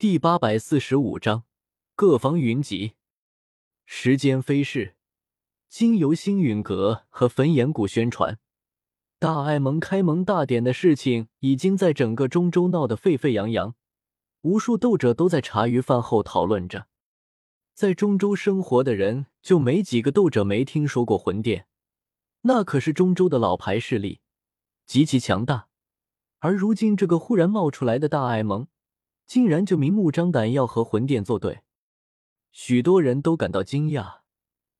第八百四十五章，各方云集。时间飞逝，经由星陨阁和焚炎谷宣传，大爱盟开盟大典的事情已经在整个中州闹得沸沸扬扬，无数斗者都在茶余饭后讨论着。在中州生活的人，就没几个斗者没听说过魂殿，那可是中州的老牌势力，极其强大。而如今这个忽然冒出来的大爱盟，竟然就明目张胆要和魂殿作对，许多人都感到惊讶。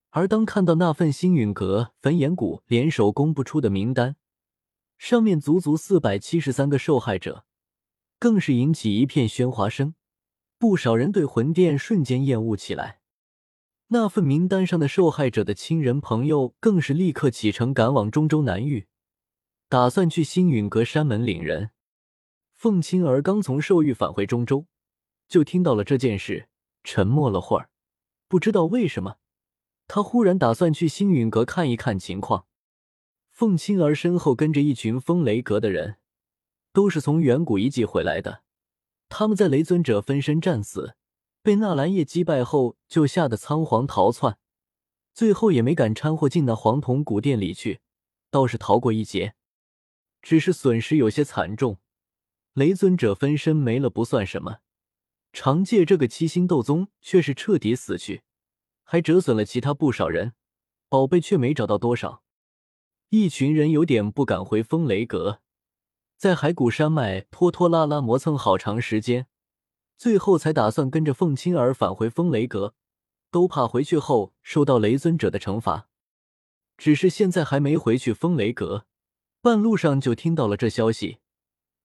而当看到那份星陨阁、焚炎谷联手公布出的名单，上面足足四百七十三个受害者，更是引起一片喧哗声。不少人对魂殿瞬间厌恶起来。那份名单上的受害者的亲人朋友，更是立刻启程赶往中州南域。打算去星陨阁山门领人。凤青儿刚从兽域返回中州，就听到了这件事，沉默了会儿。不知道为什么，他忽然打算去星陨阁看一看情况。凤青儿身后跟着一群风雷阁的人，都是从远古遗迹回来的。他们在雷尊者分身战死，被纳兰叶击败后，就吓得仓皇逃窜，最后也没敢掺和进那黄铜古殿里去，倒是逃过一劫。只是损失有些惨重，雷尊者分身没了不算什么，长界这个七星斗宗却是彻底死去，还折损了其他不少人，宝贝却没找到多少。一群人有点不敢回风雷阁，在海谷山脉拖拖拉拉磨蹭好长时间，最后才打算跟着凤青儿返回风雷阁，都怕回去后受到雷尊者的惩罚。只是现在还没回去风雷阁。半路上就听到了这消息，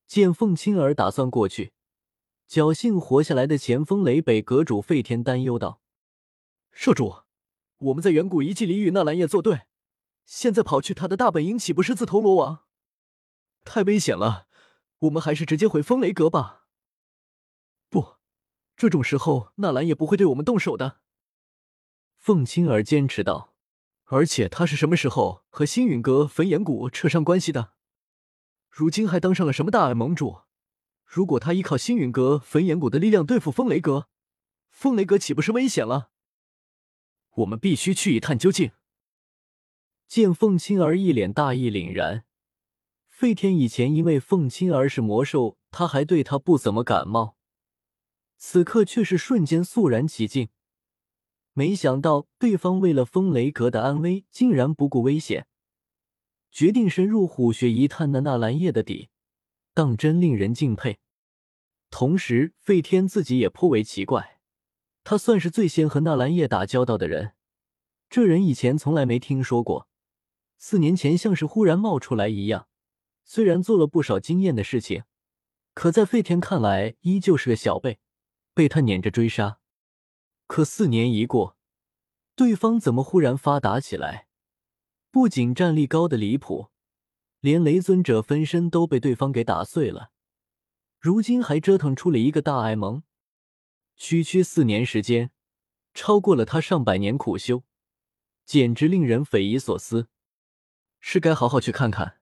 见凤青儿打算过去，侥幸活下来的前锋雷北阁主费天担忧道：“社主，我们在远古遗迹里与纳兰叶作对，现在跑去他的大本营，岂不是自投罗网？太危险了，我们还是直接回风雷阁吧。”“不，这种时候纳兰叶不会对我们动手的。”凤青儿坚持道。而且他是什么时候和星陨阁、焚炎谷扯上关系的？如今还当上了什么大爱盟主？如果他依靠星陨阁、焚炎谷的力量对付风雷阁，风雷阁岂不是危险了？我们必须去一探究竟。见凤青儿一脸大义凛然，费天以前因为凤青儿是魔兽，他还对他不怎么感冒，此刻却是瞬间肃然起敬。没想到对方为了风雷阁的安危，竟然不顾危险，决定深入虎穴一探那纳兰叶的底，当真令人敬佩。同时，费天自己也颇为奇怪，他算是最先和纳兰叶打交道的人，这人以前从来没听说过，四年前像是忽然冒出来一样。虽然做了不少惊艳的事情，可在费天看来，依旧是个小辈，被他撵着追杀。可四年一过，对方怎么忽然发达起来？不仅战力高的离谱，连雷尊者分身都被对方给打碎了。如今还折腾出了一个大爱盟，区区四年时间，超过了他上百年苦修，简直令人匪夷所思。是该好好去看看。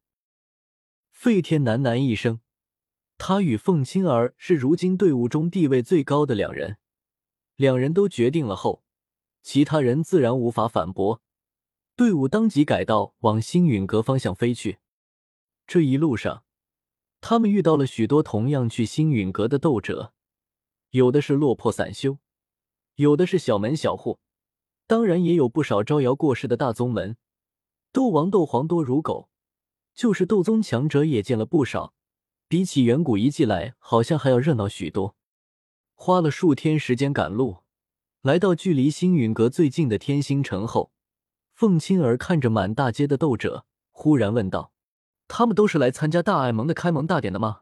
费天喃喃一声，他与凤青儿是如今队伍中地位最高的两人。两人都决定了后，其他人自然无法反驳。队伍当即改道往星陨阁方向飞去。这一路上，他们遇到了许多同样去星陨阁的斗者，有的是落魄散修，有的是小门小户，当然也有不少招摇过市的大宗门。斗王、斗皇多如狗，就是斗宗强者也见了不少，比起远古遗迹来，好像还要热闹许多。花了数天时间赶路，来到距离星陨阁最近的天星城后，凤青儿看着满大街的斗者，忽然问道：“他们都是来参加大爱盟的开盟大典的吗？”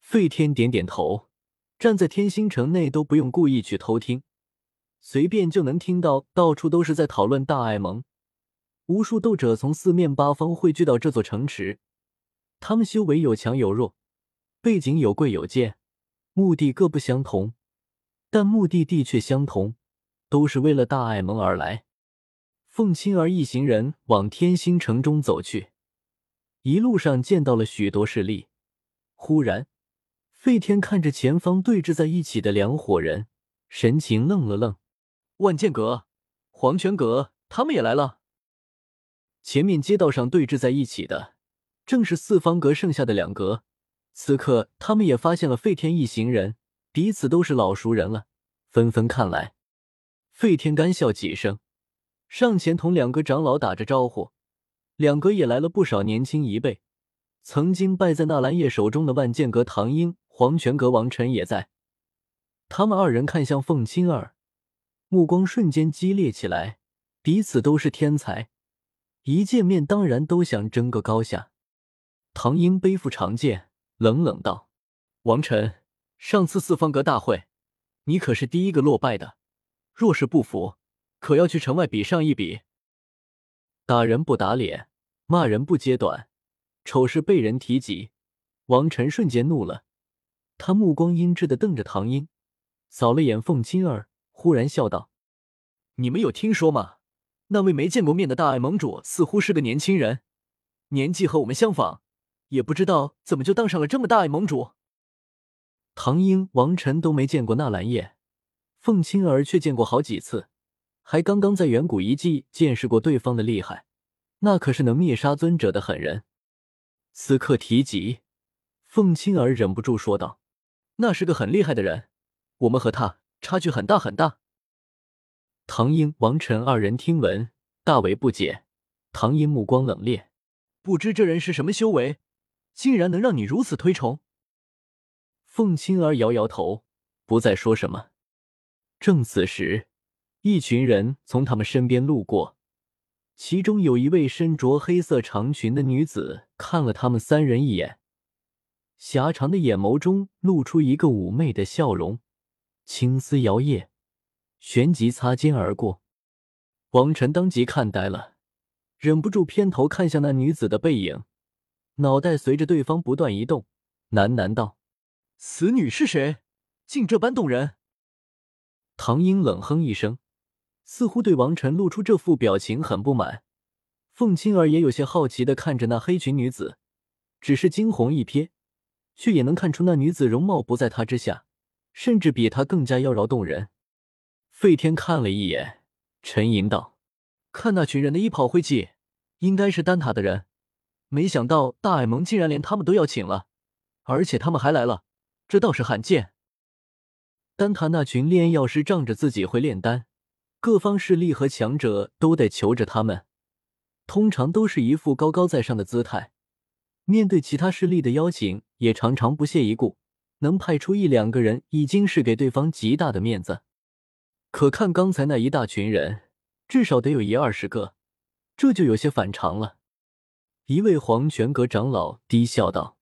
费天点点头，站在天星城内都不用故意去偷听，随便就能听到，到处都是在讨论大爱盟。无数斗者从四面八方汇聚到这座城池，他们修为有强有弱，背景有贵有贱。目的各不相同，但目的地却相同，都是为了大爱盟而来。凤青儿一行人往天星城中走去，一路上见到了许多势力。忽然，费天看着前方对峙在一起的两伙人，神情愣了愣。万剑阁、黄泉阁他们也来了。前面街道上对峙在一起的，正是四方阁剩下的两阁。此刻，他们也发现了费天一行人，彼此都是老熟人了，纷纷看来。费天干笑几声，上前同两个长老打着招呼。两个也来了不少年轻一辈，曾经败在纳兰叶手中的万剑阁唐英、黄泉阁王晨也在。他们二人看向凤青儿，目光瞬间激烈起来，彼此都是天才。一见面，当然都想争个高下。唐英背负长剑，冷冷道：“王晨，上次四方阁大会，你可是第一个落败的。若是不服，可要去城外比上一比。打人不打脸，骂人不揭短，丑事被人提及。”王晨瞬间怒了，他目光阴鸷的瞪着唐英，扫了眼凤青儿，忽然笑道：“你们有听说吗？”那位没见过面的大爱盟主似乎是个年轻人，年纪和我们相仿，也不知道怎么就当上了这么大爱盟主。唐英、王晨都没见过纳兰叶，凤青儿却见过好几次，还刚刚在远古遗迹见识过对方的厉害，那可是能灭杀尊者的狠人。此刻提及，凤青儿忍不住说道：“那是个很厉害的人，我们和他差距很大很大。”唐英、王晨二人听闻，大为不解。唐英目光冷冽，不知这人是什么修为，竟然能让你如此推崇。凤青儿摇摇头，不再说什么。正此时，一群人从他们身边路过，其中有一位身着黑色长裙的女子，看了他们三人一眼，狭长的眼眸中露出一个妩媚的笑容，青丝摇曳。旋即擦肩而过，王晨当即看呆了，忍不住偏头看向那女子的背影，脑袋随着对方不断移动，喃喃道：“此女是谁？竟这般动人？”唐英冷哼一声，似乎对王晨露出这副表情很不满。凤青儿也有些好奇的看着那黑裙女子，只是惊鸿一瞥，却也能看出那女子容貌不在她之下，甚至比她更加妖娆动人。费天看了一眼，沉吟道：“看那群人的衣袍灰烬，应该是丹塔的人。没想到大矮萌竟然连他们都要请了，而且他们还来了，这倒是罕见。丹塔那群炼药师仗着自己会炼丹，各方势力和强者都得求着他们，通常都是一副高高在上的姿态。面对其他势力的邀请，也常常不屑一顾，能派出一两个人，已经是给对方极大的面子。”可看刚才那一大群人，至少得有一二十个，这就有些反常了。一位黄泉阁长老低笑道：“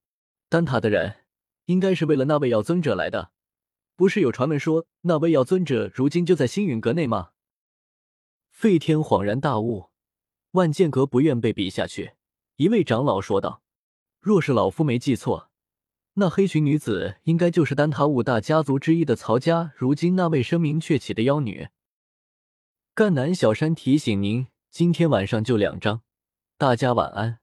丹塔的人，应该是为了那位药尊者来的。不是有传闻说那位药尊者如今就在星陨阁内吗？”费天恍然大悟，万剑阁不愿被比下去。一位长老说道：“若是老夫没记错。”那黑裙女子应该就是丹塔五大家族之一的曹家，如今那位声名鹊起的妖女。赣南小山提醒您，今天晚上就两张，大家晚安。